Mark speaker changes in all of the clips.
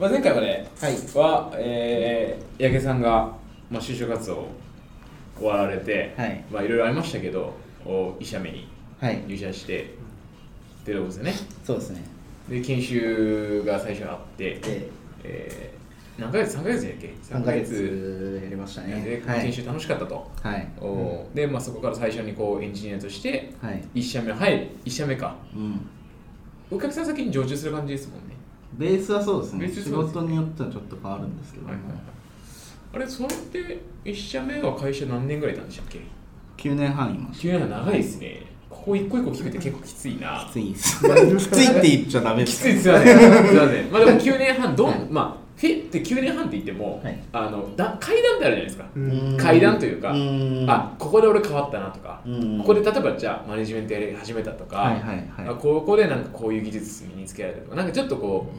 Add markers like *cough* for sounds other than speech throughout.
Speaker 1: まあ、前回はね、
Speaker 2: はい。
Speaker 1: は、えー、八木さんが、まあ、就職活動を終わられて、
Speaker 2: はい。
Speaker 1: まあ、いろいろありましたけど、お医者目に
Speaker 2: はい。
Speaker 1: 入社して、ってとこですよね。
Speaker 2: そうですね。
Speaker 1: で、研修が最初あって、
Speaker 2: で
Speaker 1: えー、何ヶ月 ?3 ヶ月やっけ
Speaker 2: ？3ヶ月やりましたね。
Speaker 1: で、
Speaker 2: はい。
Speaker 1: 研修楽しかったと。
Speaker 2: はい。
Speaker 1: おで、まあ、そこから最初にこうエンジニアとして、
Speaker 2: はい。
Speaker 1: 1社目、はい、1社目か。
Speaker 2: うん。
Speaker 1: お客さん先に常駐する感じですもんね。
Speaker 2: ベースはそうですね。
Speaker 1: です
Speaker 2: 事によってはちょっと変わるんですけども、
Speaker 1: はいはいはい、あれ、それって1社目は会社何年ぐらいいたんでしたっけ
Speaker 2: ？9年半いまし
Speaker 1: 9年は長いですね。ここ一個一個聞くって結構きついな。
Speaker 2: たき。ついです。きついって言っちゃダメです。
Speaker 1: きついですよね。すいません。まあでも9年半、どん、
Speaker 2: はい。
Speaker 1: まあ、フェって9年半って言っても、
Speaker 2: はい。
Speaker 1: あのだ階段ってあるじゃないですか。
Speaker 2: うん。
Speaker 1: 階段というか、
Speaker 2: うん。
Speaker 1: あここで俺変わったなとか、
Speaker 2: うん。
Speaker 1: ここで例えばじゃあマネジメントやり始めたとか、
Speaker 2: はいはいはい。
Speaker 1: あここでなんかこういう技術身につけられたとか、なんかちょっとこ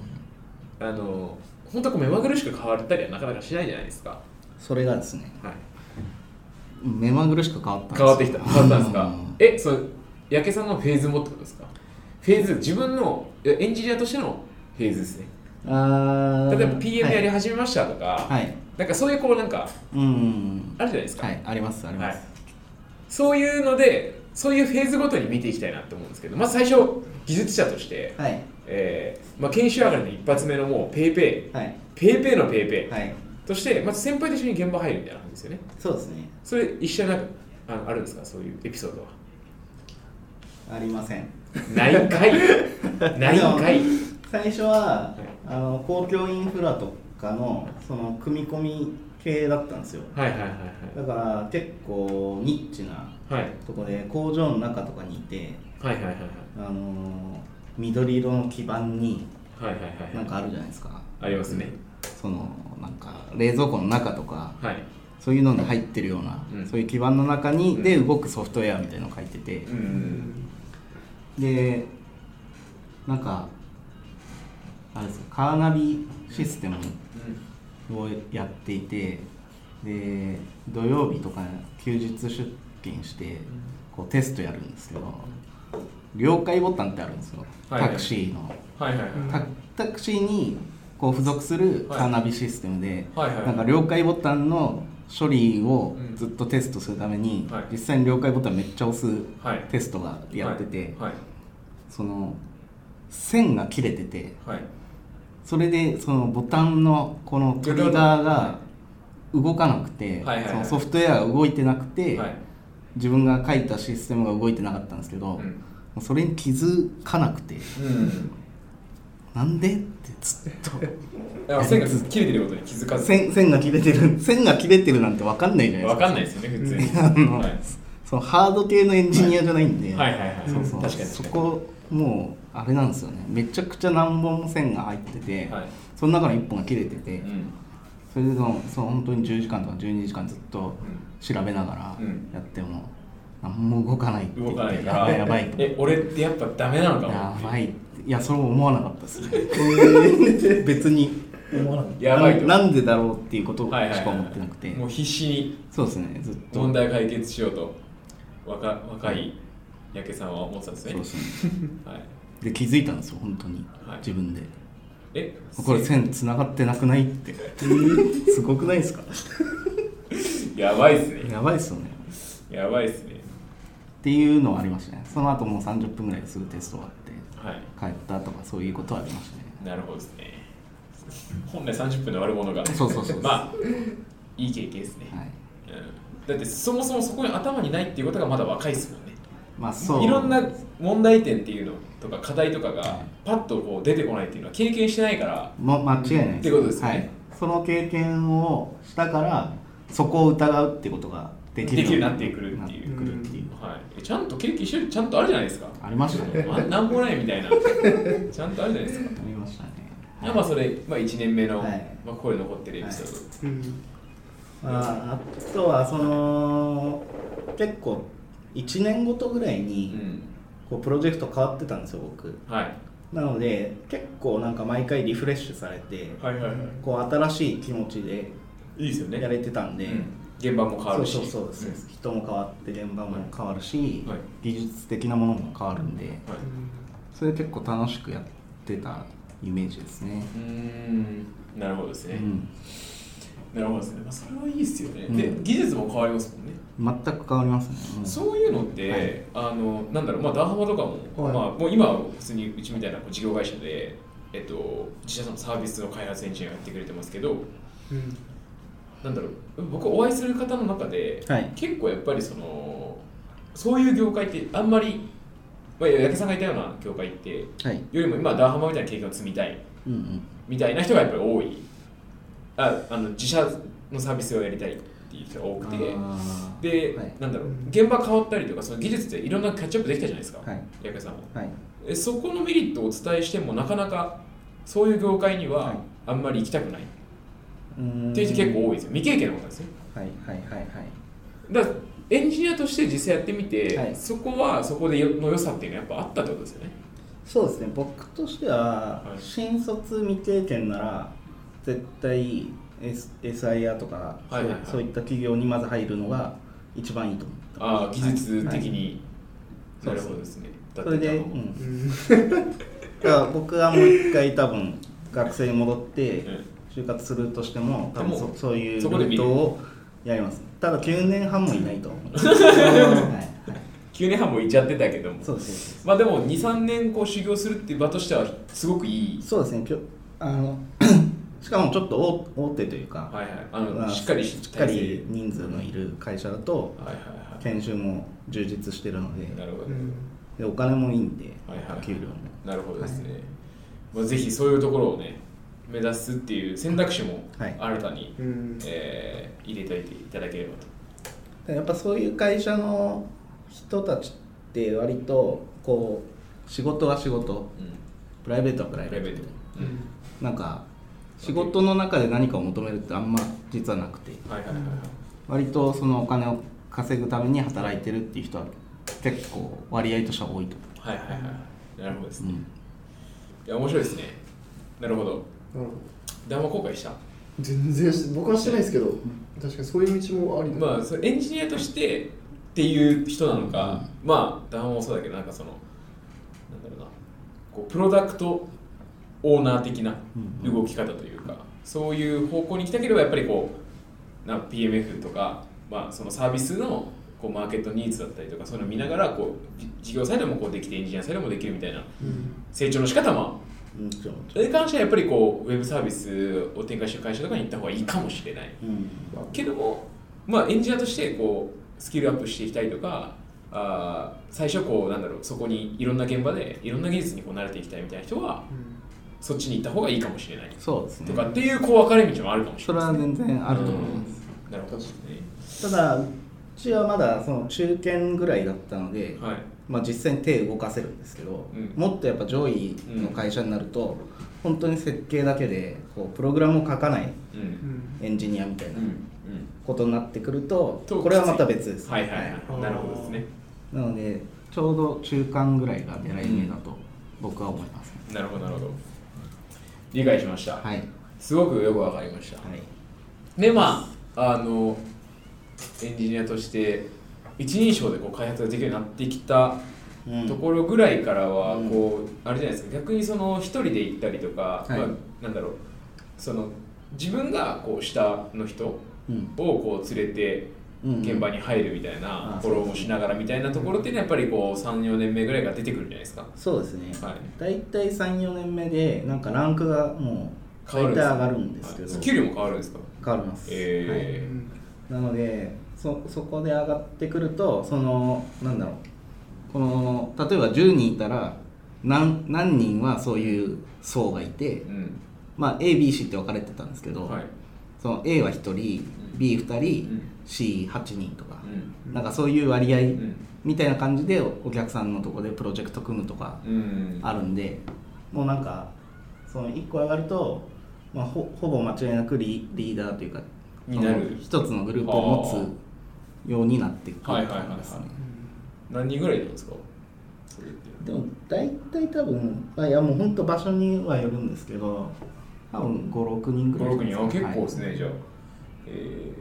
Speaker 1: う、あの、本当はこう目まぐるしく変わったりはなかなかしないじゃないですか。
Speaker 2: それがですね
Speaker 1: はい、
Speaker 2: 目まぐるしく変わったんです
Speaker 1: 変わってきた。変わったんですか？
Speaker 2: うん。
Speaker 1: え、そう、八木さんのフェーズもってことですか？フェーズ、自分のエンジニアとしてのフェーズですね。
Speaker 2: あー。
Speaker 1: 例えば PM やり始めましたとか、
Speaker 2: はい。
Speaker 1: なんかそういうこうなんか
Speaker 2: うん。
Speaker 1: あるじゃないですか、
Speaker 2: はいありますあります、
Speaker 1: はい。そういうのでそういうフェーズごとに見ていきたいなって思うんですけどまず最初技術者として、
Speaker 2: はい。
Speaker 1: えーまあ、研修上がりの一発目のもうペーペー
Speaker 2: はい。
Speaker 1: ペーペーのペーペー
Speaker 2: はい。
Speaker 1: としてまず先輩と一緒に現場入るみたいな感じですよね。
Speaker 2: そうですね。
Speaker 1: それ一緒になんかあのあるんですか？そういうエピソードは。
Speaker 2: ありません。
Speaker 1: ないんかい。*laughs* ないんかい。
Speaker 2: 最初は、あの公共インフラとかのその組み込み系だったんですよ。
Speaker 1: はいはいはい
Speaker 2: だから結構ニッチな
Speaker 1: はいはい
Speaker 2: とこで工場の中とかにいて
Speaker 1: はいはいはいはい。
Speaker 2: あのー緑色の基板に
Speaker 1: はいはいはい
Speaker 2: なんかあるじゃないですか。
Speaker 1: ありますね。
Speaker 2: そのなんか冷蔵庫の中とか
Speaker 1: はい。
Speaker 2: そういうのに入ってるような、
Speaker 1: うん。
Speaker 2: そういう基板の中に、
Speaker 1: うん。
Speaker 2: で動くソフトウェアみたいなの書いてて、
Speaker 1: うん。
Speaker 2: でなんかあれですカーナビシステムをやっていてで土曜日とか休日出勤してこうテストやるんですけど了解ボタンってあるんですよ。タクシーの、タタクシーにこう付属するカーナビシステムで、なんか了解ボタンの処理をずっとテストするために、
Speaker 1: はい。
Speaker 2: 実際に了解ボタンめっちゃ押す
Speaker 1: はい。
Speaker 2: テストがやってて、
Speaker 1: はい。
Speaker 2: その線が切れてて
Speaker 1: はい
Speaker 2: それでそのボタンのこのトリガーが動かなくて、
Speaker 1: はいはいはい。
Speaker 2: そのソフトウェアが動いてなくて、
Speaker 1: はい。
Speaker 2: 自分が書いたシステムが動いてなかったんですけど、それに気づかなくて
Speaker 1: うん。
Speaker 2: なんでってずっと。*laughs*
Speaker 1: 線が切れてることに気づかず。
Speaker 2: 線線が切れてる。*laughs* 線が切れてるなんて分かんないじゃないですか。
Speaker 1: わかんないですよね普通に。*laughs*
Speaker 2: あの
Speaker 1: はい。
Speaker 2: そのハード系のエンジニアじゃないんで、
Speaker 1: はい。はいはい
Speaker 2: そうそう。
Speaker 1: 確かに。
Speaker 2: そこもうあれなんですよね。めちゃくちゃ何本も線が入ってて、
Speaker 1: はい。
Speaker 2: その中の1本が切れてて、
Speaker 1: うん。
Speaker 2: それでその本当に10時間とか12時間ずっと調べながら
Speaker 1: うん。
Speaker 2: やっても何も動かないって
Speaker 1: 動かない。から
Speaker 2: やばい。と
Speaker 1: え俺ってやっぱダメなのかも。
Speaker 2: やばい。いやそれも思わなかったですね。*laughs* 別に。
Speaker 3: 思わなかっ
Speaker 1: やばい。と
Speaker 2: ななんでだろうっていうことし
Speaker 1: はいはいはい。
Speaker 2: か思ってなくて。
Speaker 1: もう必死に。
Speaker 2: そうですねずっと。
Speaker 1: 問題解決しようと。若若い八木さんは思ってたんですね。
Speaker 2: そうですね。*laughs*
Speaker 1: はい
Speaker 2: で気づいたんですよ本当に、
Speaker 1: はい。
Speaker 2: 自分で。
Speaker 1: え
Speaker 2: これ線つながってなくないって。すごくないですか？
Speaker 1: やばいっすね。
Speaker 2: やばいっすよね。
Speaker 1: やばいっすね。
Speaker 2: っていうのはありましたね。その後もう30分ぐらいですぐテスト終わって
Speaker 1: はい。
Speaker 2: 帰ったとかそういうことはありましたね。
Speaker 1: なるほどですね。本来30分で終わるものが。
Speaker 2: そうそうそう
Speaker 1: まあいい経験ですね、
Speaker 2: はい。
Speaker 1: うん、だってそもそもそこに頭にないっていうことがまだ若いですもんね。
Speaker 2: まあそう。
Speaker 1: いろんな問題点っていうのとか課題とかがパッとこう出てこないっていうのは経験してないから
Speaker 2: も間違いないです。
Speaker 1: ってことですね。
Speaker 2: はい、その経験をしたからそこを疑うってことができる
Speaker 1: ようになってくるっていう。はい、えちゃんと経験してる？ちゃんとあるじゃないですか。
Speaker 2: ありましたね。
Speaker 1: あなんもないみたいな。*laughs* ちゃんとあるじゃないですか。
Speaker 2: ありましたね。
Speaker 1: いやまあそれ、まあ、1年目の、
Speaker 2: はい。
Speaker 1: まあ、ここで残ってるエピソード、
Speaker 3: たうん。
Speaker 2: まあ、あとはその結構1年ごとぐらいにこうプロジェクト変わってたんですよ僕。
Speaker 1: うんはい、
Speaker 2: なので結構なんか毎回リフレッシュされて
Speaker 1: はいはいはい。
Speaker 2: こう新しい気持ちで
Speaker 1: いいですよね。
Speaker 2: やれてたんで、
Speaker 1: うん。現場も変わるし。
Speaker 2: そうそうそうです、人も変わって現場も変わるし、
Speaker 1: はい。
Speaker 2: 技術的なものも変わるんで、
Speaker 1: はい。
Speaker 2: それ結構楽しくやってたイメージですね、
Speaker 1: うーん。なるほどですね、
Speaker 2: うん、
Speaker 1: なるほどですね、まあ、それはいいですよね、
Speaker 2: うん。
Speaker 1: で技術も変わりますもんね
Speaker 2: 全く変わりますね。
Speaker 1: そういうのって、あのなんだろう、まあ、ダーハマとかも、
Speaker 3: はい。
Speaker 1: まあ、もう今は普通にうちみたいな事業会社で、えっと、自社のサービスの開発エンジニアをやってくれてますけど、
Speaker 3: うん。
Speaker 1: なんだろう、僕、お会いする方の中で、
Speaker 2: はい。
Speaker 1: 結構やっぱりその、そういう業界ってあんまり、まあ、八木さんがいたような業界って、
Speaker 2: はい。
Speaker 1: よりも今、ダーハマみたいな経験を積みたい
Speaker 2: うんうん。
Speaker 1: みたいな人がやっぱり多い。ああの自社のサービスをやりたいっていう人が多くて。で、
Speaker 2: はい。
Speaker 1: なんだろう現場変わったりとかその技術でいろんなキャッチアップできたじゃないですか、
Speaker 2: はい。
Speaker 1: 八木さんも。
Speaker 2: はい。
Speaker 1: えそこのメリットをお伝えしてもなかなかそういう業界に
Speaker 2: は
Speaker 1: はい。あんまり行きたくない。っていう人結構多いですよ。未経験のことですよ。
Speaker 2: はいはいはいはい。
Speaker 1: だからエンジニアとして実際やってみて、
Speaker 2: はい。
Speaker 1: そこはそこでよの良さっていうのはやっぱあったってことですよね。
Speaker 2: そうですね。僕としては
Speaker 1: はい。
Speaker 2: 新卒未経験なら絶対 SIR とか、
Speaker 1: はいはいはい。
Speaker 2: そういった企業にまず入るのが一番いいと思ってます。
Speaker 1: ああ技術的
Speaker 2: はい
Speaker 1: に、
Speaker 2: はい。
Speaker 1: なるほどですね。だ
Speaker 2: それで、うん、
Speaker 3: うん。*laughs*
Speaker 2: だから僕はもう一回多分学生に戻って
Speaker 1: うん。
Speaker 2: 就活するとしても多分そそういうルートをやります。ただ9年半もいないと思う。*laughs* はい、はい、
Speaker 1: 9年半もいっちゃってたけども。
Speaker 2: そうです
Speaker 1: まあでも23年こう修行するっていう場としてはすごくいい。
Speaker 2: そうですね。あのしかもちょっと大大手というか、
Speaker 1: はいはい。あの、
Speaker 2: まあ
Speaker 1: しっかり
Speaker 2: しっかり人数のいる会社だと
Speaker 1: はいはいはい。
Speaker 2: 研修も充実してるので
Speaker 1: なるほど、
Speaker 3: うん
Speaker 2: でお金もいいんで、
Speaker 1: はいはい
Speaker 2: 給料も。
Speaker 1: なるほどですね、まあ、ぜひそういうところをね目指すっていう選択肢も
Speaker 2: はい。
Speaker 1: 新たに、
Speaker 3: うん。
Speaker 1: えー入れておいていただければと。
Speaker 2: でやっぱそういう会社の人たちって割とこう仕事は仕事。
Speaker 1: うん。
Speaker 2: プライベートはプライ
Speaker 1: プライベー
Speaker 2: ト、
Speaker 1: うん。
Speaker 2: なんか仕事の中で何かを求めるってあんま実はなくて。
Speaker 1: はいはいはいはい
Speaker 2: 割とそのお金を稼ぐために働いてるっていう人は結構割合としては多いと
Speaker 1: はいはいはいなるほどですね、いや面白いですね。なるほど。
Speaker 3: なるほど。
Speaker 1: であんま後悔した？
Speaker 3: 全然し僕はしてないですけど確かにそういう道もありだ
Speaker 1: まあそれエンジニアとしてっていう人なのか、まあダンもそうだけどなんかそのなんだろうな。こうプロダクトオーナー的な
Speaker 2: うん。
Speaker 1: 動き方というか、そういう方向に行きたければやっぱりこうなんか PMF とか、まあ、そのサービスのこうマーケットニーズだったりとかそういうのを見ながらこうじ事業サイドもこうできてエンジニアサイドもできるみたいな
Speaker 3: うん。
Speaker 1: 成長の仕方も。
Speaker 2: うん
Speaker 1: それに関してはやっぱりこうウェブサービスを展開してる会社とかに行った方がいいかもしれない。
Speaker 2: うん。
Speaker 1: けども、まあ、エンジニアとしてこうスキルアップしていきたいとかあー最初こうなんだろうそこにいろんな現場でいろんな技術にこう慣れていきたいみたいな人はそっちに行った方がいいかもしれない。
Speaker 2: そうですね。
Speaker 1: とかっていうこう分かれ道もあるかもし
Speaker 2: そ
Speaker 1: れない
Speaker 2: れは全然あると思います、
Speaker 1: なるほど
Speaker 2: ただうちはまだその中堅ぐらいだったので、
Speaker 1: はい。
Speaker 2: まあ、実際に手動かせるんですけど、
Speaker 1: うん。
Speaker 2: もっとやっぱ上位の会社になると、本当に設計だけでこうプログラムを書かない
Speaker 1: うん。
Speaker 3: うん
Speaker 2: エンジニアみたいな
Speaker 1: うん。うん。
Speaker 2: ことになってくると、
Speaker 1: と
Speaker 2: これはまた別です、
Speaker 1: はいはい。はい。なるほどですね。
Speaker 2: なのでちょうど中間ぐらいが狙い目だと僕は思います、ね。
Speaker 1: なるほどなるほど理解しました、
Speaker 2: はい。
Speaker 1: すごくよく分かりました、
Speaker 2: はい。
Speaker 1: でまああのエンジニアとして一人称でこう開発ができるようになってきた
Speaker 2: うん。
Speaker 1: ところぐらいからは
Speaker 2: うん。
Speaker 1: こう、あれじゃないですか。逆にその一人で行ったりとか、
Speaker 2: はい。
Speaker 1: まあ、なんだろう。その自分がこう下の人を
Speaker 2: うん。
Speaker 1: こう連れて
Speaker 2: うん
Speaker 1: 現場に入るみたいな
Speaker 2: あ
Speaker 1: フォローもしながらみたいなところっていうのはやっぱりこう34年目ぐらいが出てくるんじゃないですか？
Speaker 2: そうですね、
Speaker 1: はい。
Speaker 2: 大体34年目でなんかランクがもう大体上がるんですけど、
Speaker 1: はい。給料も変わるんですか？
Speaker 2: 変わります、
Speaker 1: え
Speaker 2: はい、なのでそそこで上がってくるとそのなんだろう。この例えば10人いたら何何人はそういう層がいて、
Speaker 1: うん。
Speaker 2: まあ、ABC って分かれてたんですけど、
Speaker 1: はい。
Speaker 2: その A は1人 B2 人、
Speaker 1: うん
Speaker 2: C8 人とか、
Speaker 1: うん。
Speaker 2: なんかそういう割合
Speaker 1: うん。
Speaker 2: みたいな感じでお客さんのとこでプロジェクト組むとか
Speaker 1: うん。
Speaker 2: あるんで、もうなんかその1個上がると、まあ、ほほぼ間違いなくリリーダーというか
Speaker 1: になる。
Speaker 2: その一つのグループを持つようになってくると思い
Speaker 1: はいはいはいはい。
Speaker 2: ますね
Speaker 1: 何人ぐらいいるんですか？
Speaker 2: でも大体多分あいやもう本当場所にはよるんですけど多分56人ぐらい
Speaker 1: 56人。あ結構ですね、
Speaker 2: はい
Speaker 1: じゃあ。え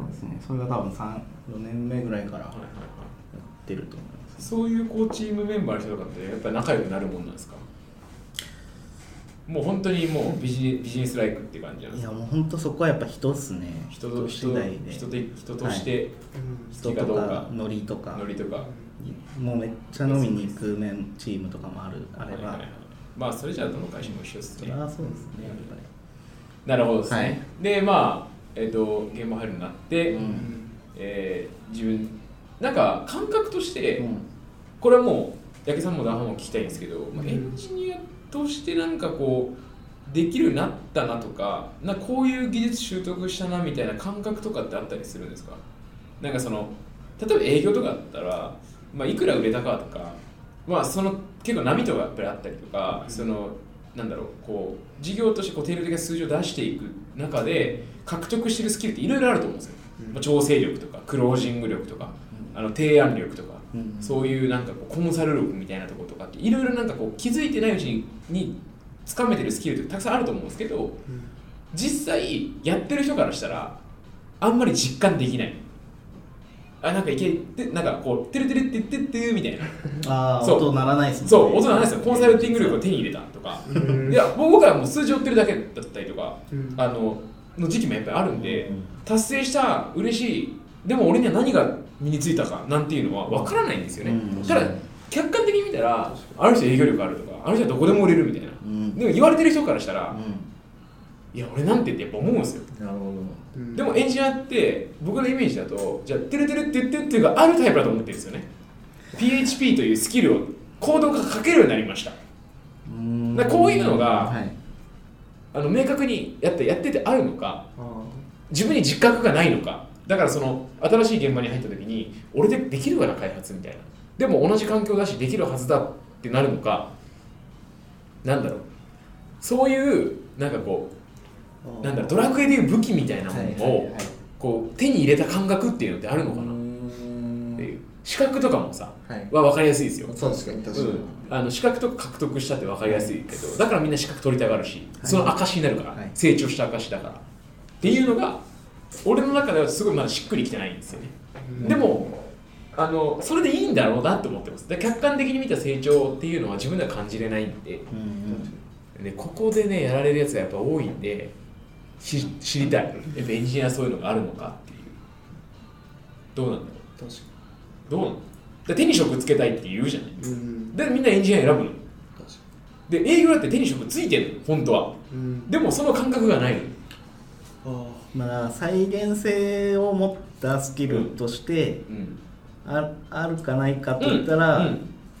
Speaker 2: そうですね。それが多分34年目ぐらいからや
Speaker 1: ー、はいはいはい。
Speaker 2: ってると思います。
Speaker 1: そういうこうチームメンバーの人とかってやっぱり仲良くなるもんなんですか？もう本当にもうビジビジネスライクって感じなんです
Speaker 2: いやもう本当そこはやっぱ人っすね。
Speaker 1: 人と人
Speaker 2: 次第で。
Speaker 1: 人で人として
Speaker 2: 人と
Speaker 1: 好きかどうか。
Speaker 2: かノリとか。
Speaker 1: ノリとか。
Speaker 2: もうめっちゃ飲みに行くメンチームとかもあるあれば。
Speaker 1: はいはいはい。まあそれじゃあどの会社も一緒ですね。
Speaker 2: それはそうですねやっぱ
Speaker 1: なるほどですね、
Speaker 2: はい。
Speaker 1: でまあえっ、と現場入るようになって、
Speaker 2: うん。
Speaker 1: えー自分なんか感覚として、
Speaker 2: りうん。
Speaker 1: これはもう八木さんもダンハも聞きたいんですけど、まあ、
Speaker 3: うん
Speaker 1: エンジニアとしてなんかこうできるようになったなとかなこういう技術習得したなみたいな感覚とかってあったりするんですか？なんかその例えば営業とかだったら、まあ、いくら売れたかとか、まあ、その結構波とかやっぱりあったりとか、そのなんだろうこう事業としてこう定量的な数字を出していく中で獲得してるスキルっていろいろあると思うんですよ、
Speaker 3: うん。
Speaker 1: まあ、調整力とかクロージング力とかあの提案力とか
Speaker 2: うん。
Speaker 1: そういうなんかこうコンサル力みたいなところとかっていろいろなんかこう気づいてないうちににつかめてるスキルってたくさんあると思うんですけど実際やってる人からしたらあんまり実感できない。あなんかいけてなんかこう「てるてるってってって」みたいな。そう。
Speaker 2: ああ音鳴らないですね。
Speaker 1: そう音なんですよ。コンサルティング力を手に入れたとか。いや僕はもう数字追ってるだけだったりとか
Speaker 3: うん。
Speaker 1: あのの時期もやっぱりあるんで、
Speaker 2: うん
Speaker 1: 達成した嬉しいでも俺には何が身についたかなんていうのは分からないんですよね、
Speaker 2: うん。
Speaker 1: ただ客観的に見たらあの人営業力あるとかあの人はどこでも売れるみたいな。
Speaker 2: うん
Speaker 1: でも言われてる人からしたら、
Speaker 2: う
Speaker 1: いや俺なんてってやっぱ思うんですよ。
Speaker 2: んなるほ
Speaker 3: うん。
Speaker 1: でもエンジニアって僕のイメージだとじゃあてるてるって言ってっていうかあるタイプだと思ってるんですよね PHP というスキルをコードが書けるようになりましたこういうのが
Speaker 2: はい
Speaker 1: あの明確にやってやっててあるのか
Speaker 3: あ
Speaker 1: 自分に自覚がないのか。だからその新しい現場に入った時に俺でできるかな開発みたいな。でも同じ環境だしできるはずだってなるのか。なんだろう。そういうなんかこ
Speaker 3: ー
Speaker 1: うなんだろうドラクエでいう武器みたいなものをこう手に入れた感覚っていうのってあるのかな。っていう資格とかもさ
Speaker 2: はい。
Speaker 1: は分かりやすいですよ。
Speaker 3: 確かに確かに。
Speaker 1: うん、あの資格とか獲得したって分かりやすいけどだからみんな資格取りたがるしその証になるから、
Speaker 2: はい。
Speaker 1: 成長した証だから。っていうのが俺の中ではすごいまだしっくりきてないんですよね、
Speaker 3: うん。
Speaker 1: でもあのそれでいいんだろうなと思ってます。で客観的に見た成長っていうのは自分では感じれないんで。
Speaker 2: うん
Speaker 1: でここでねやられるやつがやっぱ多いんでし知りたい。やっぱエンジニアはそういうのがあるのかっていう。どうなんだろ
Speaker 3: 確か
Speaker 1: うどうなんだだ手に職つけたいって言うじゃない。
Speaker 3: にうん。
Speaker 1: でみんなエンジニア選ぶの。で営業だって手に職ついてるの本当は。
Speaker 3: にうん。
Speaker 1: でもその感覚がないの。
Speaker 3: あ
Speaker 2: まあ再現性を持ったスキルとして
Speaker 1: うん。
Speaker 2: ああるかないかと言ったら、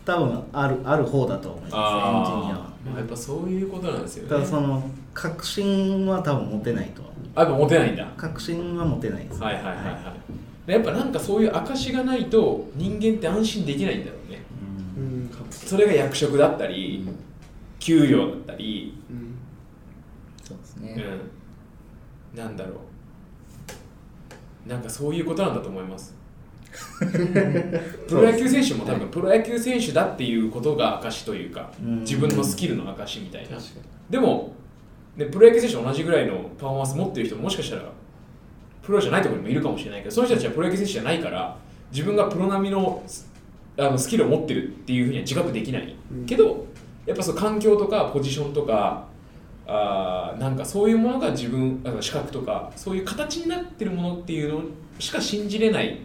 Speaker 2: 多分あるある方だと思いますエンジニアは。
Speaker 1: ああやっぱそういうことなんですよね。
Speaker 2: ただその確信は多分持てないと
Speaker 1: あやっぱモテないんだ。
Speaker 2: 確信は持てないです。
Speaker 1: はいはいはいはい。でやっぱなんかそういう証がないと人間って安心できないんだろうね。
Speaker 2: う
Speaker 3: うん。
Speaker 1: それが役職だったり給料だったり。
Speaker 3: うん。
Speaker 2: そうですね、
Speaker 1: うん。なんだろう。なんかそういうことなんだと思います。*laughs* プロ野球選手も多分プロ野球選手だっていうことが証というか
Speaker 2: うん。
Speaker 1: 自分のスキルの証みたいな。でも、ね、プロ野球選手と同じぐらいのパフォーマンス持ってる人ももしかしたらプロじゃないところにもいるかもしれないけどその人たちはプロ野球選手じゃないから自分がプロ並みのスあのスキルを持ってるっていうふうには自覚できない、
Speaker 3: うん。
Speaker 1: けどやっぱそう環境とかポジションとかあーなんかそういうものが自分あの資格とかそういう形になってるものっていうのしか信じれない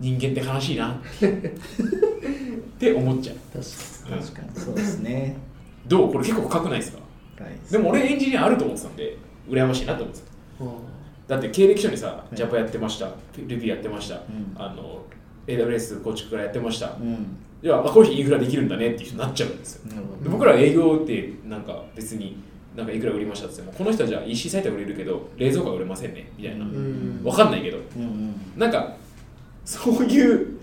Speaker 1: 人間って悲しいな。って思っちゃう。*laughs*
Speaker 2: 確かに。確かに。そうですね。
Speaker 1: どう？これ結構深くないですか？
Speaker 2: はい
Speaker 1: でも俺エンジニアあると思ってたんで羨ましいなと思ってた。
Speaker 3: あ
Speaker 1: だって経歴書にさ
Speaker 2: い
Speaker 1: ジャパやってました。ルビーやってました、
Speaker 2: ん。
Speaker 1: あの AWS 構築からやってました、
Speaker 2: うん。
Speaker 1: いやあこういう人インフラできるんだねっていう人になっちゃうんですよ。で僕らは営業ってなんか別になんかいくら売りましたって言ってもこの人はじゃあ EC サイトは売れるけど冷蔵庫は売れませんねみたいな、わかんないけど。
Speaker 2: うんうん。
Speaker 1: なんかそういう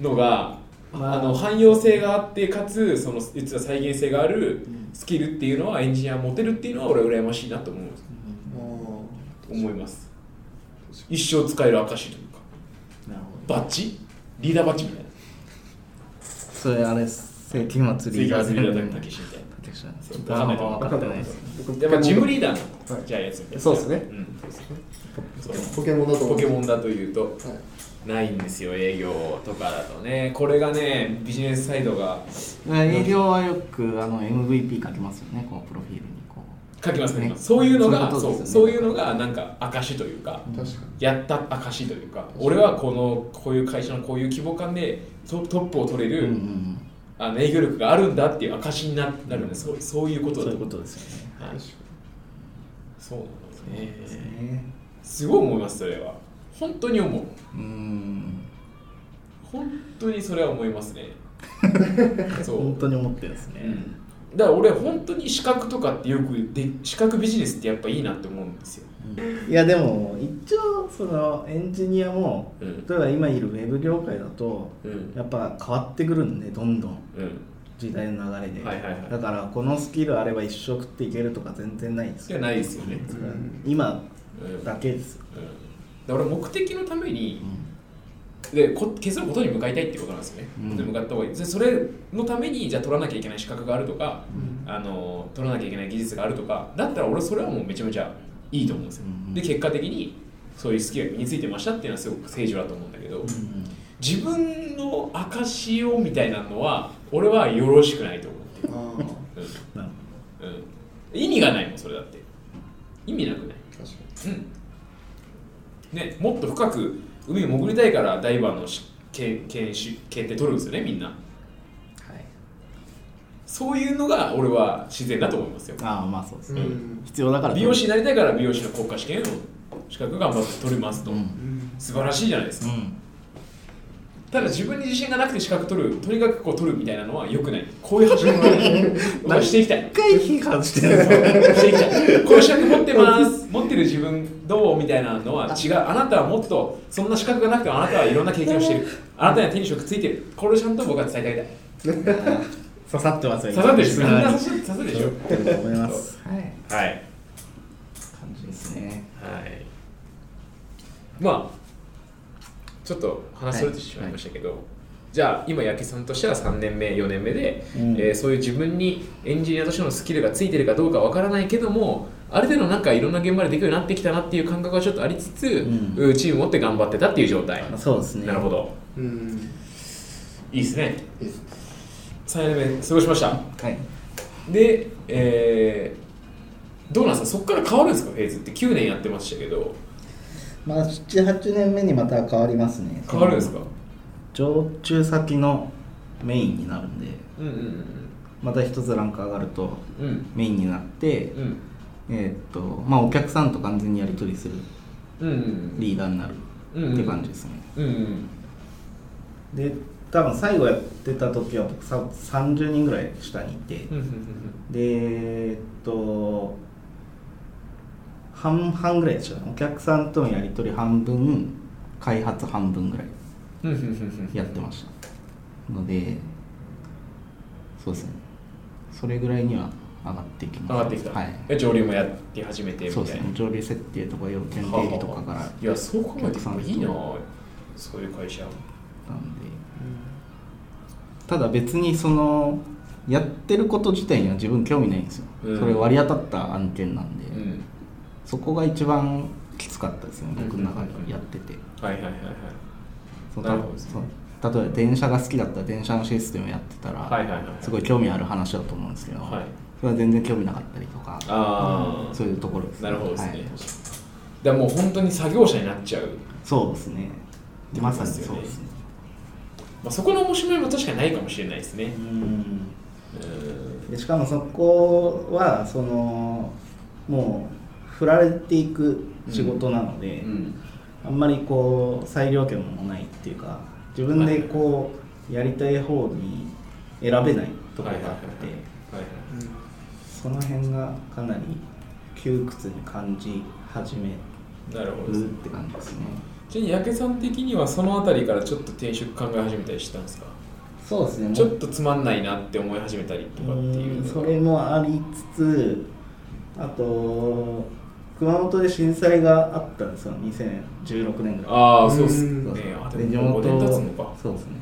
Speaker 1: のが、
Speaker 2: まあ。
Speaker 1: あの汎用性があってかつその言ってた再現性がある
Speaker 2: ん。
Speaker 1: スキルっていうのはエンジニア持てるっていうのは俺は羨ましいなと思う
Speaker 3: あ
Speaker 1: 思います。一生使える証というか。
Speaker 2: なるほど。
Speaker 1: バッジ？リーダーバッジみたいな。
Speaker 2: それあれ世紀末リーダーズ
Speaker 1: リーダーズリーダーだけしみたいな。
Speaker 2: ってないです。
Speaker 1: ジムリーダーの
Speaker 3: はい
Speaker 1: じゃあやつみたい。な
Speaker 3: そうですね。
Speaker 1: ん。そう
Speaker 3: ポケモンだと
Speaker 1: ポケモンだというと
Speaker 3: はい。
Speaker 1: ないんですよ営業とかだとね。これがねビジネスサイドが。
Speaker 2: 営業はよくあの MVP 書きますよねこのプロフィール
Speaker 1: 書きます
Speaker 2: ね。
Speaker 1: そういうのが
Speaker 2: そういう
Speaker 1: のがなんか証というかやった証というか俺はこのこういう会社のこういう規模感でトトップを取れる、あの営業力があるんだっていう証にななるんでそうそういうことだ
Speaker 2: そういうことですよね。
Speaker 1: はい。そうなんですね。
Speaker 2: ね。
Speaker 1: すごい思いますそれは。本当に思う。
Speaker 2: うん。
Speaker 1: 本当にそれは思いますね。*laughs* そう。
Speaker 2: 本当に思ってるんですね、
Speaker 1: うんだから俺本当に資格とかってよくで資格ビジネスってやっぱいいなって思うんですよ。
Speaker 2: いやでも一応そのエンジニアも
Speaker 1: うん。
Speaker 2: 例えば今いるウェブ業界だと
Speaker 1: うん。
Speaker 2: やっぱ変わってくるんでどんどん。
Speaker 1: うん。
Speaker 2: 時代の流れで、
Speaker 1: はいはいはい。
Speaker 2: だからこのスキルあれば一生食っていけるとか全然ないです
Speaker 1: じゃないですよね。
Speaker 3: うん。
Speaker 2: 今
Speaker 1: うん。
Speaker 2: だけですよ、
Speaker 1: うん、だから目的のために
Speaker 2: うん
Speaker 1: でこ結論ことに向かいたいってことなんですよね、
Speaker 2: うん。
Speaker 1: 向かった方がいい。でそれのためにじゃあ取らなきゃいけない資格があるとか、
Speaker 3: うん。
Speaker 1: あの取らなきゃいけない技術があるとかだったら俺それはもうめちゃめちゃいいと思うんですよ、
Speaker 2: うん
Speaker 1: で結果的にそういうスキルが身についてましたっていうのはすごく正常だと思うんだけど、
Speaker 2: うん
Speaker 1: 自分の証をみたいなのは俺はよろしくないと思って
Speaker 2: る、
Speaker 1: うん。うん、意味がないもんそれだって。意味なくない。
Speaker 3: 確か
Speaker 1: うん。ね、もっと深く海に潜りたいからダイバーのし検検し検定取るんですよねみんな。
Speaker 2: はい。
Speaker 1: そういうのが俺は自然だと思いますよ。
Speaker 2: ああまあそうですね、
Speaker 3: にうん。
Speaker 2: 必要だから
Speaker 1: 美容師になりたいから美容師の国家試験の資格頑張って取りますと、
Speaker 2: うん。
Speaker 3: うん。
Speaker 1: 素晴らしいじゃないですか、
Speaker 2: うん
Speaker 1: ただ自分に自信がなくて資格取るとにかくこう取るみたいなのは良くない。こういう発言は *laughs* していきたい。
Speaker 2: 一回批判してる
Speaker 1: していきたい。こういう資格持ってます。持ってる自分どうみたいなのは違う。あなたはもっとそんな資格がなくてもあなたはいろんな経験をしてる。あなたには手に職ついてる。これをちゃんと僕は伝えたい。
Speaker 2: 刺さってますよ
Speaker 1: 刺さってる刺さってるでしょ。
Speaker 2: 刺と思います。はい。
Speaker 1: はい。
Speaker 2: 感じですね。
Speaker 1: はい。まあちょっと話それてしまいましたけど、じゃあ今八木さんとしては3年目4年目で、
Speaker 2: うん。
Speaker 1: えーそういう自分にエンジニアとしてのスキルがついてるかどうかわからないけどもある程度なんかいろんな現場でできるようになってきたなっていう感覚がちょっとありつつ、
Speaker 2: ん。
Speaker 1: うんチーム持って頑張ってたっていう状態、
Speaker 2: そうですね。
Speaker 1: なるほど。
Speaker 3: うん。
Speaker 1: いいですね。
Speaker 3: いいです
Speaker 1: 3年目過ごしました。
Speaker 2: はい。
Speaker 1: で、えーどうなんですか？そこから変わるんですか？フェーズって。9年やってましたけど
Speaker 2: まあ78年目にまた変わりますね。
Speaker 1: 変わるんですか？
Speaker 2: 常駐先のメインになるんで
Speaker 1: うんうん
Speaker 2: また一つランク上がると
Speaker 1: うん。うん
Speaker 2: メインになって、
Speaker 1: うん。
Speaker 2: えーっとまあお客さんと完全にやり取りする
Speaker 1: うんうん
Speaker 2: リーダーになるって感じですね、
Speaker 1: うんうん
Speaker 2: で多分最後やってた時は僕さ30人ぐらい下にいて、
Speaker 1: うんうん
Speaker 2: でえっと半々ぐらいでしたねお客さんとのやり取り半分開発半分ぐらい。やってました。のでそうですね。それぐらいには上がっていきます。
Speaker 1: 上がってきた、
Speaker 2: はい。
Speaker 1: え上流もやって始めてみたいうな。
Speaker 2: そですね。上流設定とか要件定義とかから。
Speaker 1: いやそう考えてもいいな。そういう会社。
Speaker 2: なんで。ただ別にそのやってること自体には自分興味ないんですよ、
Speaker 1: うん。
Speaker 2: それ割り当たった案件なんで、
Speaker 1: うん
Speaker 2: そこが一番きつかったですね僕の中でやってて、
Speaker 1: はいはいはいはい。
Speaker 2: そう
Speaker 1: なるほどですね。
Speaker 2: そう。例えば電車が好きだったら電車のシステムやってたら、
Speaker 1: はいはいはい。
Speaker 2: すごい興味ある話だと思うんですけど、
Speaker 1: はい。
Speaker 2: それは全然興味なかったりとか
Speaker 1: ああ
Speaker 2: そういうところです
Speaker 1: なるほどですね、
Speaker 2: はい。
Speaker 1: だからもう本当に作業者になっちゃう、
Speaker 2: そうですね。
Speaker 1: てこと
Speaker 2: まさにそうですね。
Speaker 1: まあ、そこの面白みも確かにないかもしれないですね。
Speaker 2: うん。
Speaker 1: うん。
Speaker 2: でしかもそこはそのもう振られていく仕事なので、
Speaker 1: うん。
Speaker 2: あんまりこう裁量権もないっていうか自分でこうやりたい方に選べないところがあってその辺がかなり窮屈に感じ始め
Speaker 1: なる
Speaker 2: って感じですね。
Speaker 1: ちなみに八木さん的にはそのあたりからちょっと転職考え始めたりしたんですか？
Speaker 2: そうですね。
Speaker 1: ちょっとつまんないなって思い始めたりとかっていう
Speaker 2: それもありつつあと熊本で震災があったんですよ2016年ぐらい。
Speaker 1: ああそうっす
Speaker 3: うん。
Speaker 1: ねあで
Speaker 2: で地
Speaker 1: も5年経つの
Speaker 2: 元
Speaker 1: か。
Speaker 2: そうですね。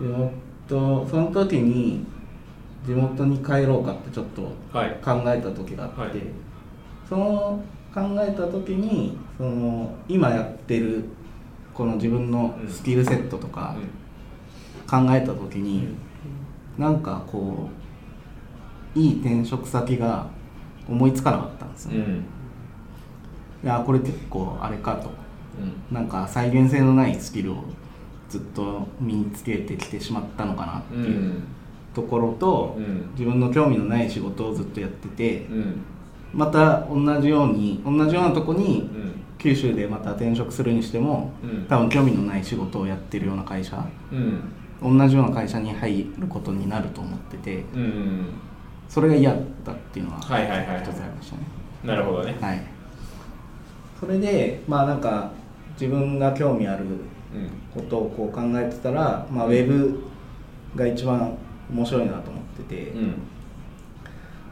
Speaker 2: 地元その時に地元に帰ろうかってちょっと
Speaker 1: はい。
Speaker 2: 考えた時があって、
Speaker 1: はい。
Speaker 2: その考えた時にその今やってるこの自分のスキルセットとか考えた時に、なんかこういい転職先が思いつかなかったんですよ、
Speaker 1: うんうん
Speaker 2: いやこれ結構あれかと。
Speaker 1: うん。
Speaker 2: なんか再現性のないスキルをずっと身につけてきてしまったのかなって
Speaker 1: う
Speaker 2: いうん。ところと、
Speaker 1: うん。
Speaker 2: 自分の興味のない仕事をずっとやってて、
Speaker 1: うん。
Speaker 2: また同じように同じようなとこに
Speaker 1: うん。
Speaker 2: 九州でまた転職するにしても
Speaker 1: うん。
Speaker 2: 多分興味のない仕事をやってるような会社
Speaker 1: うん。
Speaker 2: 同じような会社に入ることになると思ってて
Speaker 1: うん
Speaker 2: それが嫌だっていうのは一つあ
Speaker 1: はいはいはいはい。
Speaker 2: りましたね
Speaker 1: なるほどね。
Speaker 2: はいそれでまあなんか自分が興味ある
Speaker 1: うん。
Speaker 2: ことをこう考えてたら、まあ、ウェブが一番面白いなと思ってて、
Speaker 1: うん。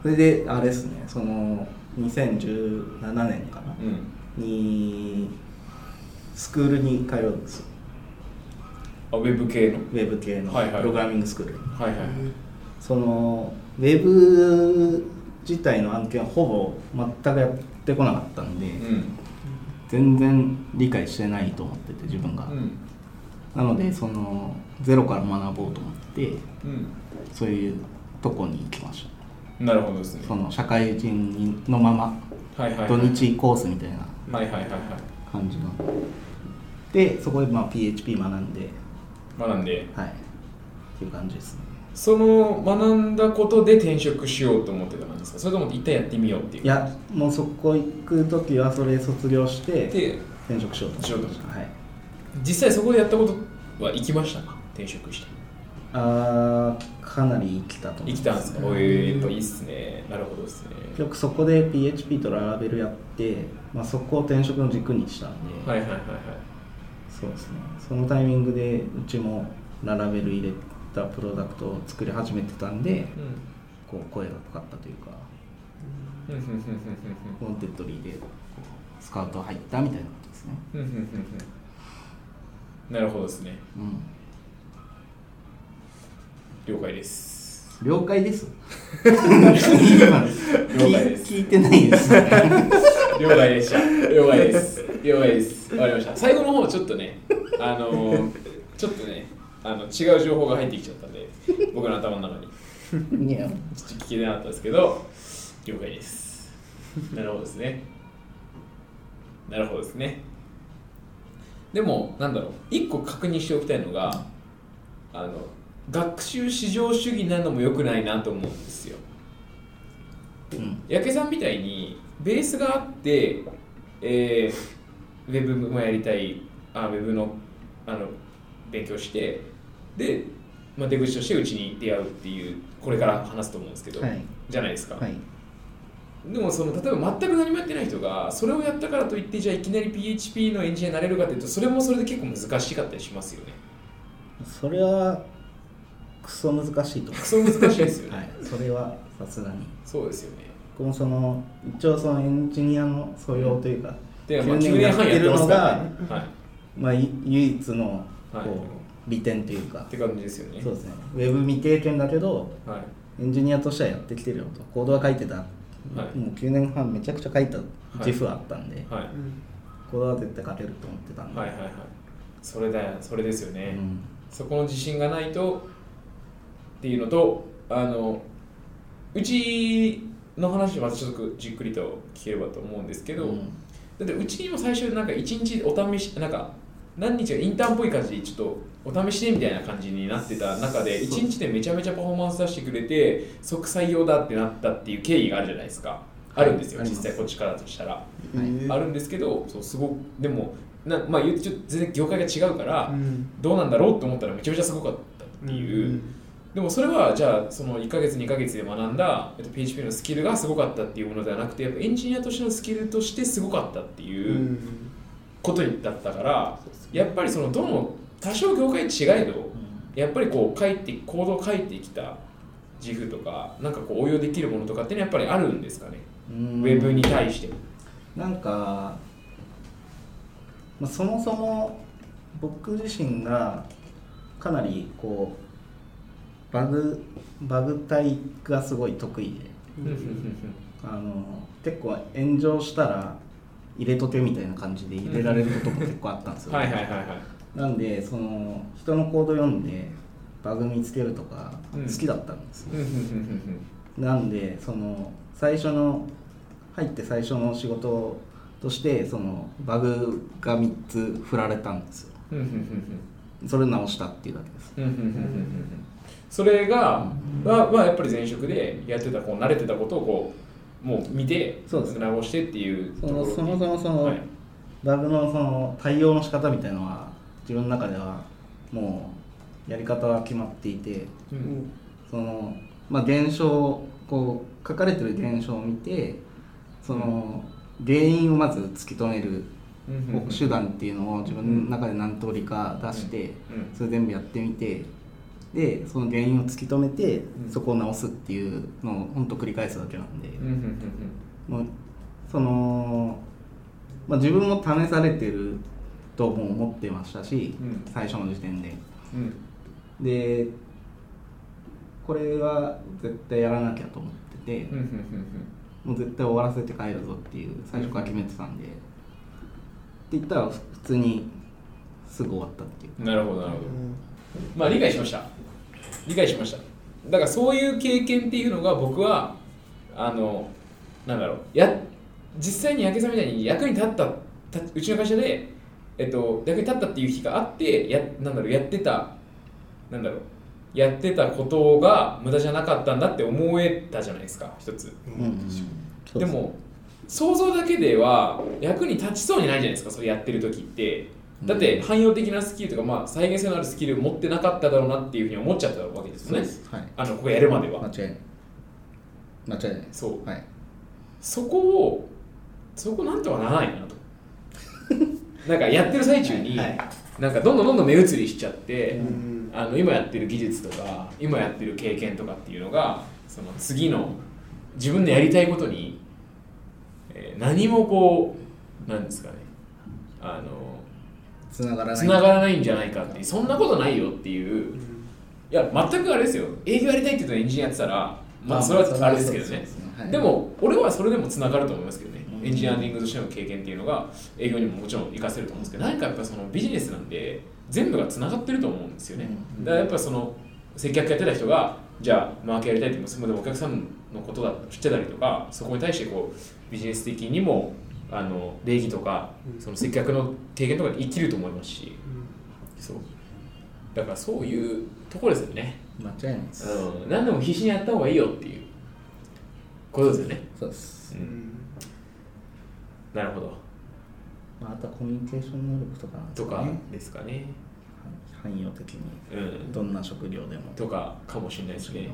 Speaker 2: それであれですねその2017年かな、
Speaker 1: うん。
Speaker 2: にスクールに通うんですよ。
Speaker 1: あウェブ系の？
Speaker 2: ウェブ系の
Speaker 1: はいはい。
Speaker 2: プログラミングスクールに、
Speaker 1: はいはい。
Speaker 2: そのウェブ自体の案件はほぼ全くやってこなかったんで、
Speaker 1: うん
Speaker 2: 全然理解してないと思ってて自分が、
Speaker 1: うん。
Speaker 2: なのでそのゼロから学ぼうと思って
Speaker 1: うん。
Speaker 2: そういうとこに行きました。
Speaker 1: なるほどですね。
Speaker 2: その社会人のまま
Speaker 1: はいはいはい。
Speaker 2: 土日コースみたいな。
Speaker 1: はいはいはいはい。
Speaker 2: 感じの。でそこでまあ PHP 学んで。
Speaker 1: 学んで。
Speaker 2: はい。っていう感じですね
Speaker 1: その学んだことで転職しようと思ってたんですか？それとも一旦やってみようっていう。
Speaker 2: いやもうそこ行く時はそれ卒業して
Speaker 1: で
Speaker 2: 転職しようと思いました。はい。
Speaker 1: 実際そこでやったことは行きましたか？転職して。
Speaker 2: あーかなり生きたと思います。
Speaker 1: 生きたんですか？おえーといいっすね。なるほどですね。
Speaker 2: よくそこで PHP とララベルやって、まあ、そこを転職の軸にしたんで、
Speaker 1: はいはいはいはい。
Speaker 2: そうですね。そのタイミングでうちも Laravel 入れたプロダクトを作り始めてたんでこう声がかかったというか Wantedly でスカウト入ったみたいなことですね。
Speaker 1: なるほどですね。
Speaker 2: うん。
Speaker 1: 了解です。
Speaker 2: 了解です？
Speaker 1: 了解です。
Speaker 2: 聞い *laughs* てないですね。*laughs*
Speaker 1: 了解でした。了解です。了解です。わかりました。最後の方ちょっとねあのーちょっとねあの違う情報が入ってきちゃったんで *laughs* 僕の頭の中に。
Speaker 2: いや。
Speaker 1: ちょっと聞けなかったですけど了解です。なるほどですね。なるほどですね。でもなんだろう。一個確認しておきたいのがあの学習至上主義なのも良くないなと思うんですよ。
Speaker 2: うん。
Speaker 1: 焼けさんみたいにベースがあって、えーウェブもやりたいあウェブのあの勉強してで、まあ、出口としてうちに出会うっていうこれから話すと思うんですけど、
Speaker 2: はい。
Speaker 1: じゃないですか、
Speaker 2: はい。
Speaker 1: でもその例えば全く何もやってない人がそれをやったからといってじゃあいきなり PHP のエンジニアになれるかというとそれもそれで結構難しかったりしますよね。
Speaker 2: それはクソ難しいと思
Speaker 1: クソ難しいですよ
Speaker 2: う、
Speaker 1: ね、*laughs*
Speaker 2: はい、それはさすがに。
Speaker 1: そうですよね。
Speaker 2: 僕もその一応そのエンジニアの素養というか、
Speaker 1: で、まあ、
Speaker 2: 9
Speaker 1: 9年半やってますからね。はい。
Speaker 2: まあ、い唯一のこう、
Speaker 1: はい
Speaker 2: 利点というか。
Speaker 1: って感じですよね。
Speaker 2: そうですね。ウェブ未経験だけど
Speaker 1: はい。
Speaker 2: エンジニアとしてはやってきてるよと。コードは書いてた、
Speaker 1: はい。
Speaker 2: もう9年半めちゃくちゃ書いた自負あったんで、
Speaker 1: はい。
Speaker 2: コードは絶対書けると思ってたんで、
Speaker 1: はいはいはい。それだよ。それですよね、
Speaker 2: うん。
Speaker 1: そこの自信がないとっていうのとあのうちの話またちょっとじっくりと聞ければと思うんですけど、
Speaker 2: うん。
Speaker 1: だってうちにも最初なんか一日お試しなんか何日かインターンっぽい感じでちょっとお試しでみたいな感じになってた中で一日でめちゃめちゃパフォーマンス出してくれて即採用だってなったっていう経緯があるじゃないですか。あるんですよ、実際こっちからとしたら、
Speaker 2: はい。
Speaker 1: あるんですけどそうすごくでもなまあ言うとちょっと全然業界が違うから、
Speaker 3: うん。
Speaker 1: どうなんだろうと思ったらめちゃめちゃすごかったっていう、でもそれはじゃあその1ヶ月2ヶ月で学んだ、えっと、PHP のスキルがすごかったっていうものではなくてやっぱエンジニアとしてのスキルとしてすごかったって
Speaker 3: う
Speaker 1: いうんことにだったから、やっぱりそのどの多少業界違えどやっぱりこう書いてコードを書いてきた自負とかなんかこう応用できるものとかっていうのはやっぱりあるんですかね、
Speaker 2: ウ
Speaker 1: ウェブに対しても。
Speaker 2: なんか、まあ、そもそも僕自身がかなりこうバグバグ対がすごい得意で。あの結構炎上したら入れとけみたいな感じで入れられることも結構あったんですよ、
Speaker 1: はいはいはいはい。
Speaker 2: なんでその人のコード読んでバグ見つけるとか
Speaker 1: うん。
Speaker 2: 好きだったんですよ、なんでその最初の入って最初の仕事としてそのバグが3つ振られたんですよ。それ直したっていうだけです。
Speaker 1: それがははやっぱり前職でやってたこう慣れてたことをこうもう見て
Speaker 2: そうです
Speaker 1: 直してっていう
Speaker 2: そ
Speaker 1: ところに
Speaker 2: のそもそもその、
Speaker 1: はい。
Speaker 2: バグのその対応の仕方みたいのは自分の中ではもうやり方は決まっていて
Speaker 1: うん。
Speaker 2: そのまあ現象こう書かれてる現象を見てその原因をまず突き止める
Speaker 1: うん。うん。うん。
Speaker 2: 手段っていうのを自分の中で何通りか出して
Speaker 1: うん。
Speaker 2: それ全部やってみてでその原因を突き止めて
Speaker 1: うん。
Speaker 2: そこを直すっていうのを本当繰り返すだけなんで。もうその、まあ、自分も試されてるとも思ってましたし
Speaker 1: うん。
Speaker 2: 最初の時点で。
Speaker 1: うん。
Speaker 2: でこれは絶対やらなきゃと思ってて
Speaker 1: うん
Speaker 2: もう絶対終わらせて帰るぞっていう最初から決めてたんで。って言ったら普通にすぐ終わったっていう。
Speaker 1: うんなるほどなるほどまあ理解しました。理解しました。だからそういう経験っていうのが僕はあのなんだろう。や実際に八木さんみたいに役に立ったたうちの会社で、えっと、役に立ったっていう日があってやなんだろうやってたなんだろう。やってたことが無駄じゃなかったんだって思えたじゃないですか一つ。
Speaker 2: うん。うん。
Speaker 1: でも想像だけでは役に立ちそうにないじゃないですかそれやってる時ってだって汎用的なスキルとか、まあ、再現性のあるスキルを持ってなかっただろうなっていうふうに思っちゃったわけですよね。
Speaker 2: はい。
Speaker 1: あのここやるまでは。
Speaker 2: 間違いない。間違いない
Speaker 1: そう。
Speaker 2: はい。
Speaker 1: そこをそこなんとかならないなと。*laughs* なんかやってる最中に、
Speaker 2: はい。
Speaker 1: なんかどんどんどんどん目移りしちゃって、
Speaker 3: うん。
Speaker 1: あの今やってる技術とか今やってる経験とかっていうのがその次の自分のやりたいことに、えー何もこうなんですかね。あの
Speaker 2: つながらない。
Speaker 1: 繋がらないんじゃないかってそんなことないよっていう。いや全くあれですよ。営業やりたいって言ったらエンジニアやってたらまあそれはあれですけどね。
Speaker 2: で
Speaker 1: も俺はそれでも繋がると思いますけどね。
Speaker 2: うん。
Speaker 1: エンジニアリングとしての経験っていうのが営業にももちろん活かせると思うんですけど何かやっぱそのビジネスなんで全部が繋がってると思うんですよね。
Speaker 2: うん。
Speaker 1: だからやっぱその接客やってた人がじゃあマーケやりたいってもそれでお客さんのことだ知ってたりとかそこに対してこうビジネス的にもあの礼儀とかその接客の経験とかで生きると思いますし。そう。だからそういうところですよね、
Speaker 2: 間違いないです。
Speaker 1: うん、何でも必死にやった方がいいよっていう。ことですよね、
Speaker 2: そうです。
Speaker 1: うん、なるほど。
Speaker 2: まああとはコミュニケーション能力とかなんです
Speaker 1: とか
Speaker 2: ね
Speaker 1: ですかね。
Speaker 2: 汎用的に。
Speaker 1: うん。
Speaker 2: どんな職業でも。
Speaker 1: とかかもしれないですね。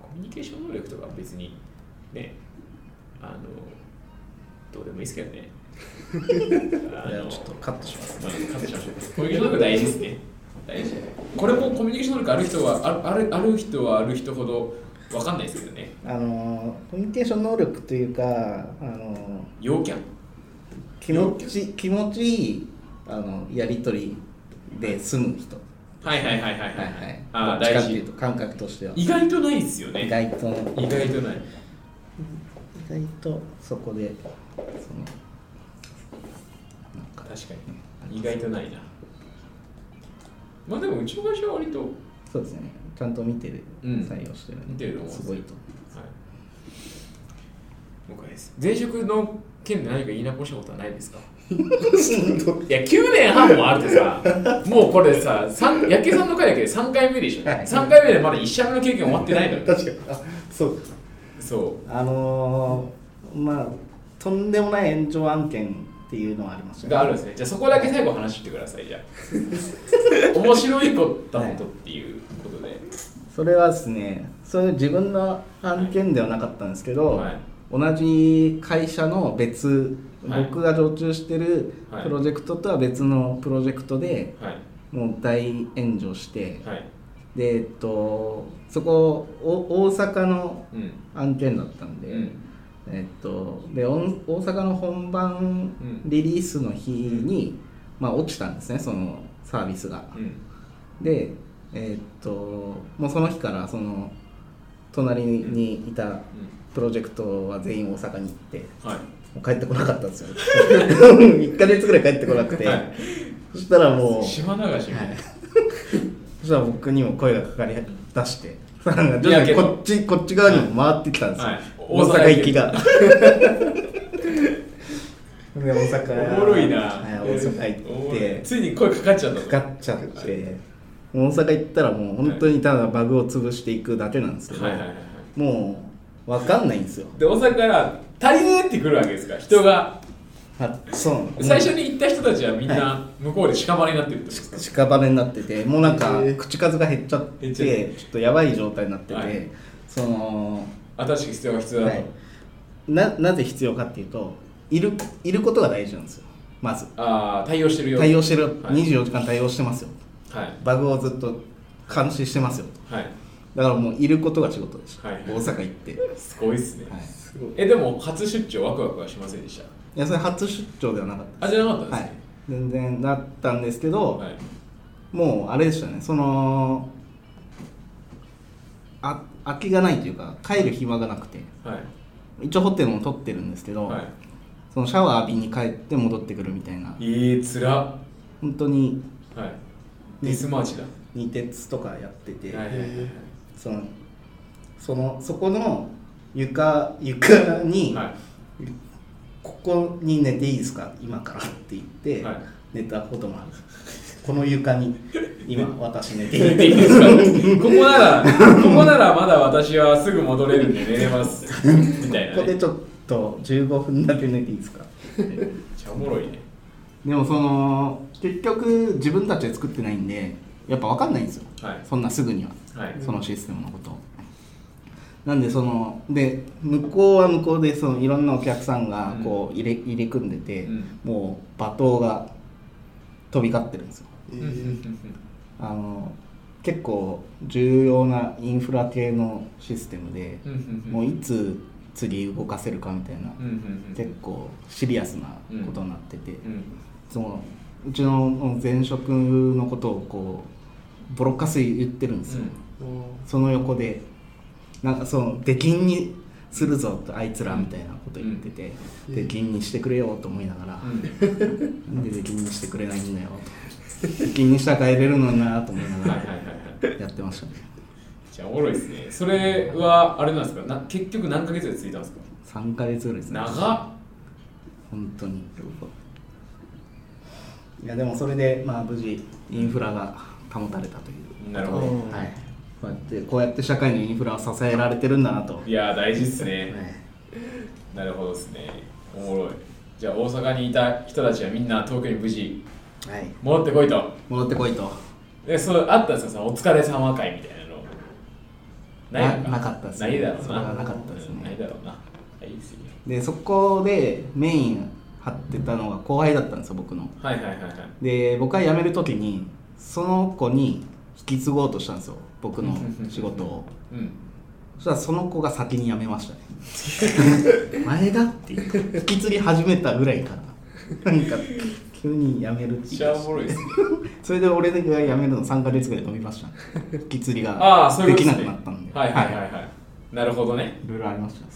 Speaker 1: コミュニケーション能力とかは別にねあのどうでもいいですけどね。*laughs*
Speaker 2: ちょっとカットします
Speaker 1: まあ、カットしましょう。コミュニケーション能力大事ですね。大事。これもコミュニケーション能力ある人はあるあるある人はある人ほど分かんないですけどね。
Speaker 2: あのコミュニケーション能力というかあの
Speaker 1: 陽キャン。
Speaker 2: 気持ち気持ちいいあのやり取りで済む人。
Speaker 1: はいはいはいはいはい、
Speaker 2: はい。はい
Speaker 1: あ大事
Speaker 2: っていうと感覚としては。
Speaker 1: 意外とないですよね。
Speaker 2: 意外と。
Speaker 1: 意外とない。
Speaker 2: 意外とそこで
Speaker 1: 確かに。意外とないな。まあでもうちの会社は割と。はい
Speaker 2: そうですね。ちゃんと見てる、
Speaker 1: うん。
Speaker 2: 採用してる
Speaker 1: 見てると思うんです。
Speaker 2: すごいと。
Speaker 1: 了解です。前職の件で何か言い残したことはないですか？*laughs* いや9年半もあるってさもうこれさ三焼けさんの回だけで3回目でしょ、
Speaker 2: はい。
Speaker 1: 3回目でまだ1社目の経験終わってないのよ。*laughs*
Speaker 3: 確かに。あそう
Speaker 1: そ
Speaker 2: あのー、まあとんでもない炎上案件っていうのはありました
Speaker 1: うがあるんですね。じゃあそこだけ最後話してくださいじゃあ。*laughs* 面白いことだことっていうことで、
Speaker 2: それはですねそういう自分の案件ではなかったんですけど、
Speaker 1: はい。
Speaker 2: 同じ会社の別、
Speaker 1: はい。
Speaker 2: 僕が常駐してる
Speaker 1: はい。
Speaker 2: プロジェクトとは別のプロジェクトで
Speaker 1: はい。
Speaker 2: もう大炎上して、
Speaker 1: はい。
Speaker 2: でえっとそこお大阪の
Speaker 1: うん。
Speaker 2: 案件だったんで、
Speaker 1: うん
Speaker 2: えっとで大阪の本番
Speaker 1: うん。
Speaker 2: リリースの日に、まあ、落ちたんですねそのサービスが。
Speaker 1: うん。
Speaker 2: でえーっともうその日からその隣にいたプロジェクトは全員大阪に行って
Speaker 1: はい。
Speaker 2: もう帰ってこなかったんですよ。*laughs* 1ヶ月ぐらい帰ってこなくて、
Speaker 1: はい。
Speaker 2: そしたらもう
Speaker 1: 島流しみたいな。
Speaker 2: そしたら僕にも声がかかり出して徐々にこっちこっち側にも回ってきたんですよ、
Speaker 1: はい。
Speaker 2: 大阪行きが。*laughs* で大阪。
Speaker 1: おもろいな、
Speaker 2: はい、大阪行って。
Speaker 1: ついに声かかっちゃったと
Speaker 2: かかっちゃって。大阪行ったらもう本当にただバグを潰していくだけなんですけど、
Speaker 1: はいはいはいはい。
Speaker 2: もう分かんないんですよ。
Speaker 1: で大阪から足りねえってくるわけですか？人が
Speaker 2: あそう。
Speaker 1: 最初に行った人たちはみん
Speaker 2: は
Speaker 1: な向こうで屍になってるってことですか、
Speaker 2: 屍になっててもうなんか口数が減っちゃって
Speaker 1: ち
Speaker 2: ょっとやばい状態になってて、
Speaker 1: はい。
Speaker 2: その
Speaker 1: 新しく必要が必要だと、
Speaker 2: はい。ななぜ必要かっていうといるいることが大事なんですよ。まず。
Speaker 1: ああ対応してるよ
Speaker 2: 対応してる、
Speaker 1: はい。
Speaker 2: 24時間対応してますよ。
Speaker 1: はい。
Speaker 2: バグをずっと監視してますよ。
Speaker 1: はい。
Speaker 2: だからもういることが仕事でした、
Speaker 1: はい。
Speaker 2: 大阪行って、
Speaker 1: すごいっすね、
Speaker 2: はい。
Speaker 1: えでも初出張ワクワクはしませんでした？
Speaker 2: やそれ初出張ではなかった
Speaker 1: あじゃなかったんです
Speaker 2: はい。
Speaker 1: ね、
Speaker 2: 全然なったんですけど、
Speaker 1: はい。
Speaker 2: もうあれでしたね。そのあ空きがないというか帰る暇がなくて。
Speaker 1: はい。
Speaker 2: 一応ホテルも取ってるんですけど、
Speaker 1: はい。
Speaker 2: そのシャワー浴びに帰って戻ってくるみたいな。
Speaker 1: えー、つらは
Speaker 2: 本当に
Speaker 1: い。デスマーチだ、
Speaker 2: 二鉄とかやってて、
Speaker 1: はいはいはいはい。
Speaker 2: そのそのそこの床床に、
Speaker 1: はい
Speaker 2: ここに寝ていいですか？今からって言って、
Speaker 1: はい。
Speaker 2: 寝たこともある。この床に今私寝ていい
Speaker 1: いですかここならここならまだ私はすぐ戻れるんで寝れます。みたいな、ね、
Speaker 2: ここでちょっと15分だけ寝ていいですか？
Speaker 1: めっちゃおもろいね。
Speaker 2: でもその結局自分たちで作ってないんでやっぱ分かんないんですよ。
Speaker 1: はい。
Speaker 2: そんなすぐには。
Speaker 1: はい。
Speaker 2: そのシステムのことをなんでそので向こうは向こうでそのいろんなお客さんがこう入れ入れ組んでて、
Speaker 1: うん。
Speaker 2: もう罵倒が飛び交ってるんですよ。
Speaker 3: えー
Speaker 2: あの結構重要なインフラ系のシステムで、もういつ次動かせるかみたいな、結構シリアスなことになってて、
Speaker 1: うん。
Speaker 2: そのうちの前職のことをこうボロカス言ってるんですよ、その横でなんかその出禁にするぞとあいつらみたいなこと言ってて、
Speaker 3: うん。
Speaker 2: 出禁にしてくれよと思いながら、
Speaker 1: うん。
Speaker 2: なんで出禁にしてくれないんだよと。出禁にしたら帰れるのになと思いなが
Speaker 1: はいはいはいはい。
Speaker 2: らやってましたね。
Speaker 1: じゃあおもろいですね。それはあれなんですか？な結局何ヶ月でついたんですか
Speaker 2: ？3ヶ月ぐらいですね。
Speaker 1: 長っ。
Speaker 2: 本当に。いやでもそれでまあ無事インフラが保たれたという。
Speaker 1: なるほど。
Speaker 3: うん。
Speaker 2: はいこうやってこうやって社会のインフラを支えられてるんだなと、はい
Speaker 1: やー大事っすね。なるほどですね。おもろい。じゃあ大阪にいた人たちはみんな東京に無事
Speaker 2: い、はい、
Speaker 1: 戻ってこいと。
Speaker 2: 戻ってこいと。
Speaker 1: でそうあったんですかそのお疲れ様会みたいなの。ないの
Speaker 2: ななかったですね。
Speaker 1: ないだろうな。
Speaker 2: なかったですね。
Speaker 1: うんないだろうな。はいいいっすよ。
Speaker 2: でそこでメイン張ってたのが後輩だったんですよ僕の。
Speaker 1: はいはいはいはい。
Speaker 2: で僕が辞める時にその子に引き継ごうとしたんですよ僕の仕事を。
Speaker 1: うん。
Speaker 2: そしたらその子が先に辞めましたね。*laughs* 前だって引き継ぎ始めたぐらいからなんか急に辞めるって
Speaker 1: めっちゃ
Speaker 2: 言い出して。
Speaker 1: おもろいですね。
Speaker 2: それで俺が辞めるの3ヶ月ぐらい飛びました。引き継ぎ
Speaker 1: あ
Speaker 2: ができなくなったんで。
Speaker 1: はいはいはいはい。なるほどね。
Speaker 2: いろいろありました。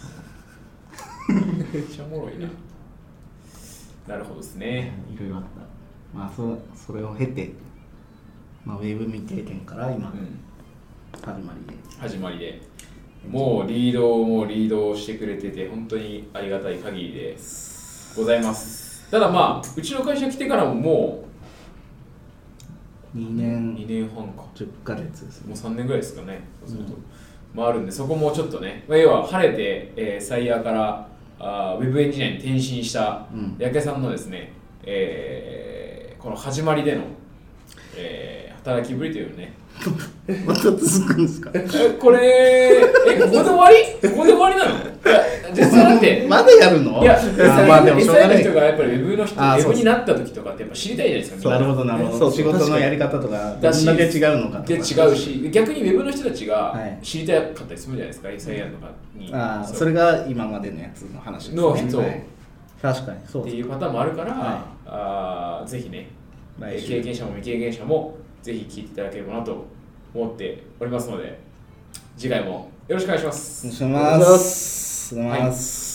Speaker 2: よ
Speaker 1: めっちゃおもろいな。なるほどですね。
Speaker 2: いろいろあった。まあそそれを経て、まあ、ウェブ未経験から今、
Speaker 1: うん
Speaker 2: 始まりで。
Speaker 1: 始まりで。もうリードもリードしてくれてて本当にありがたい限りでございます。ただまあうちの会社来てからもも
Speaker 2: 2
Speaker 1: う
Speaker 2: 年。
Speaker 1: 2年半か。
Speaker 2: 10ヶ月ですね。
Speaker 1: もう3年ぐらいですかね、そうすると。まああるんでそこもちょっとね、まあ、要は晴れて、えー、サイヤーからあーウェブエンジニアに転身した
Speaker 2: うん。
Speaker 1: 八木さんのですね、えーこの始まりでの、えー働きぶりというね *laughs* *laughs*
Speaker 2: また続くんですか？
Speaker 1: えこれえここで終わり？ここで終わりなの？実際だって。
Speaker 2: まだやるの？
Speaker 1: いや、
Speaker 2: あまあでもしょうが
Speaker 1: 人がやっぱりウェブの人、ウェブになった時とかってやっぱ知りたいじゃないですか、
Speaker 2: な。るほどなるほど。仕事のやり方とかどんだけ違うのか
Speaker 1: で違うし、逆にウェブの人たちが
Speaker 2: はい。
Speaker 1: 知りたかったりするじゃないですか、SIR とかに。
Speaker 2: ああ
Speaker 1: そ
Speaker 2: れが今までのやつの話ですね。
Speaker 1: のそう
Speaker 2: はい。確かにそう
Speaker 1: っていうパターンもあるから、
Speaker 2: は
Speaker 1: あーぜひね、経験者も未経験者もぜひ聞いていただければなと思っておりますので次回もよろしくお願いします
Speaker 2: お願いします。お願いします。